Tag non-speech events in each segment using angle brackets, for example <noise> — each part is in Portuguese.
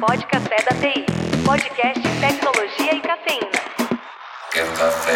Pode Café da TI. Podcast Tecnologia e Cafeína. Quer café?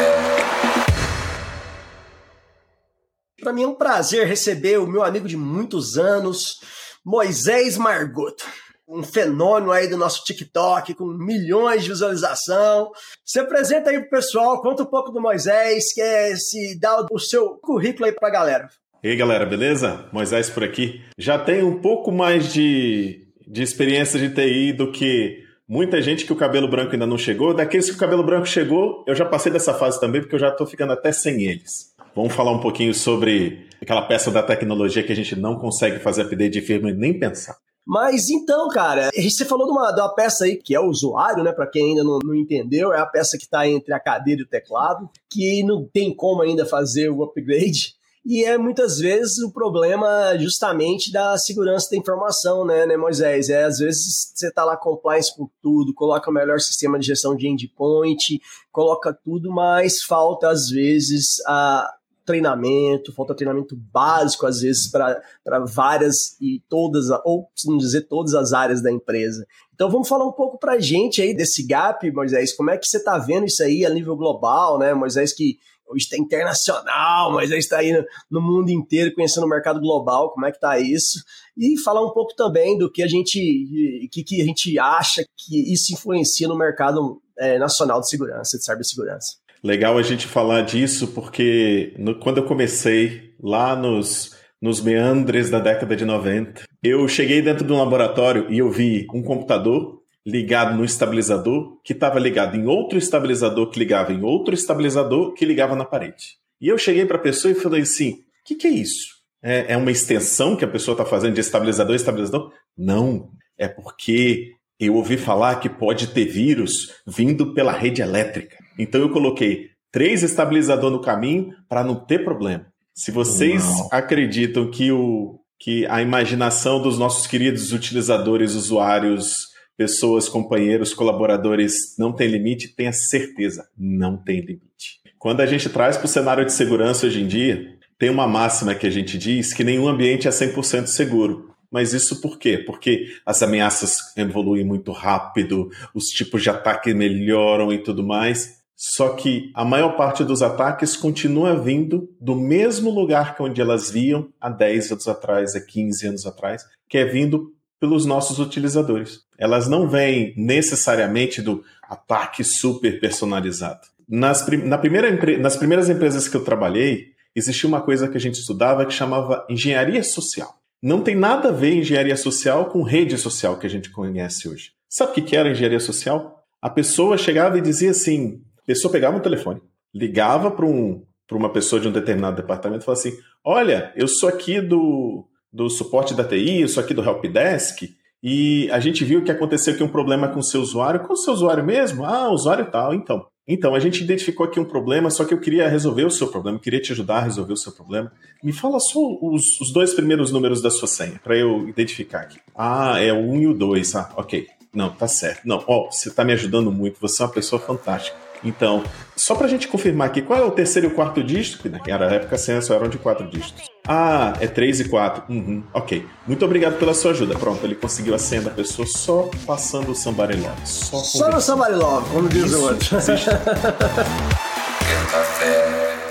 Para mim é um prazer receber o meu amigo de muitos anos, Moisés Margoto. Um fenômeno aí do nosso TikTok, com milhões de visualização. Se apresenta aí pro pessoal, conta um pouco do Moisés, que é se dá o seu currículo aí pra galera. E aí, galera, beleza? Moisés por aqui. Já tenho um pouco mais de, de experiência de TI do que muita gente que o cabelo branco ainda não chegou. Daqueles que o cabelo branco chegou, eu já passei dessa fase também, porque eu já tô ficando até sem eles. Vamos falar um pouquinho sobre aquela peça da tecnologia que a gente não consegue fazer update de firmware nem pensar. Mas então, cara, você falou de uma, de uma peça aí que é o usuário, né? Para quem ainda não, não, entendeu, é a peça que está entre a cadeira e o teclado, que não tem como ainda fazer o upgrade. E é muitas vezes o problema justamente da segurança da informação, né, né Moisés? É, às vezes você está lá compliance por tudo, coloca o melhor sistema de gestão de endpoint, coloca tudo, mas falta às vezes a treinamento, falta treinamento básico às vezes para várias e todas, ou se não dizer todas as áreas da empresa. Então vamos falar um pouco para a gente aí desse gap, Moisés, como é que você está vendo isso aí a nível global, né, Moisés, que hoje está internacional, aí está aí no, no, mundo inteiro conhecendo o mercado global, como é que está isso, e falar um pouco também do que a gente, que, que a gente acha que isso influencia no mercado é, nacional de segurança, de cibersegurança. Legal a gente falar disso, porque no, quando eu comecei lá nos, nos meandres da década de 90, eu cheguei dentro de um laboratório e eu vi um computador ligado no estabilizador, que estava ligado em outro estabilizador, que ligava em outro estabilizador, que ligava na parede. E eu cheguei para a pessoa e falei assim: o que, que, é isso? É, é uma extensão que a pessoa está fazendo de estabilizador estabilizador? Não, é porque eu ouvi falar que pode ter vírus vindo pela rede elétrica. Então eu coloquei três estabilizadores no caminho para não ter problema. Se vocês Uau. acreditam que, o, que a imaginação dos nossos queridos utilizadores, usuários, pessoas, companheiros, colaboradores não tem limite, tenha certeza, não tem limite. Quando a gente traz para o cenário de segurança hoje em dia, tem uma máxima que a gente diz que nenhum ambiente é 100% seguro. Mas isso por quê? Porque as ameaças evoluem muito rápido, os tipos de ataque melhoram e tudo mais. Só que a maior parte dos ataques continua vindo do mesmo lugar que onde elas viam há 10 anos atrás, há 15 anos atrás, que é vindo pelos nossos utilizadores. Elas não vêm necessariamente do ataque super personalizado. Nas, na primeira, nas primeiras empresas que eu trabalhei, existia uma coisa que a gente estudava que chamava engenharia social. Não tem nada a ver engenharia social com rede social que a gente conhece hoje. Sabe o que era engenharia social? A pessoa chegava e dizia assim: a pessoa pegava um telefone, ligava para um, uma pessoa de um determinado departamento e falava assim: Olha, eu sou aqui do, do suporte da TI, eu sou aqui do Helpdesk, e a gente viu que aconteceu aqui um problema com o seu usuário. Com o seu usuário mesmo? Ah, usuário tal, então. Então, a gente identificou aqui um problema, só que eu queria resolver o seu problema, queria te ajudar a resolver o seu problema. Me fala só os, os dois primeiros números da sua senha, para eu identificar aqui. Ah, é o 1 e o 2. Ah, ok. Não, tá certo. Não, ó, você tá me ajudando muito, você é uma pessoa fantástica. Então, só para a gente confirmar aqui, qual é o terceiro e o quarto dígito? Que naquela época as senhas eram de quatro dígitos. Ah, é três e quatro. Uhum, ok. Muito obrigado pela sua ajuda. Pronto, ele conseguiu a senha da pessoa só passando o Somebody Love. Só, só no Somebody Love, como diz o outro. <laughs> Café.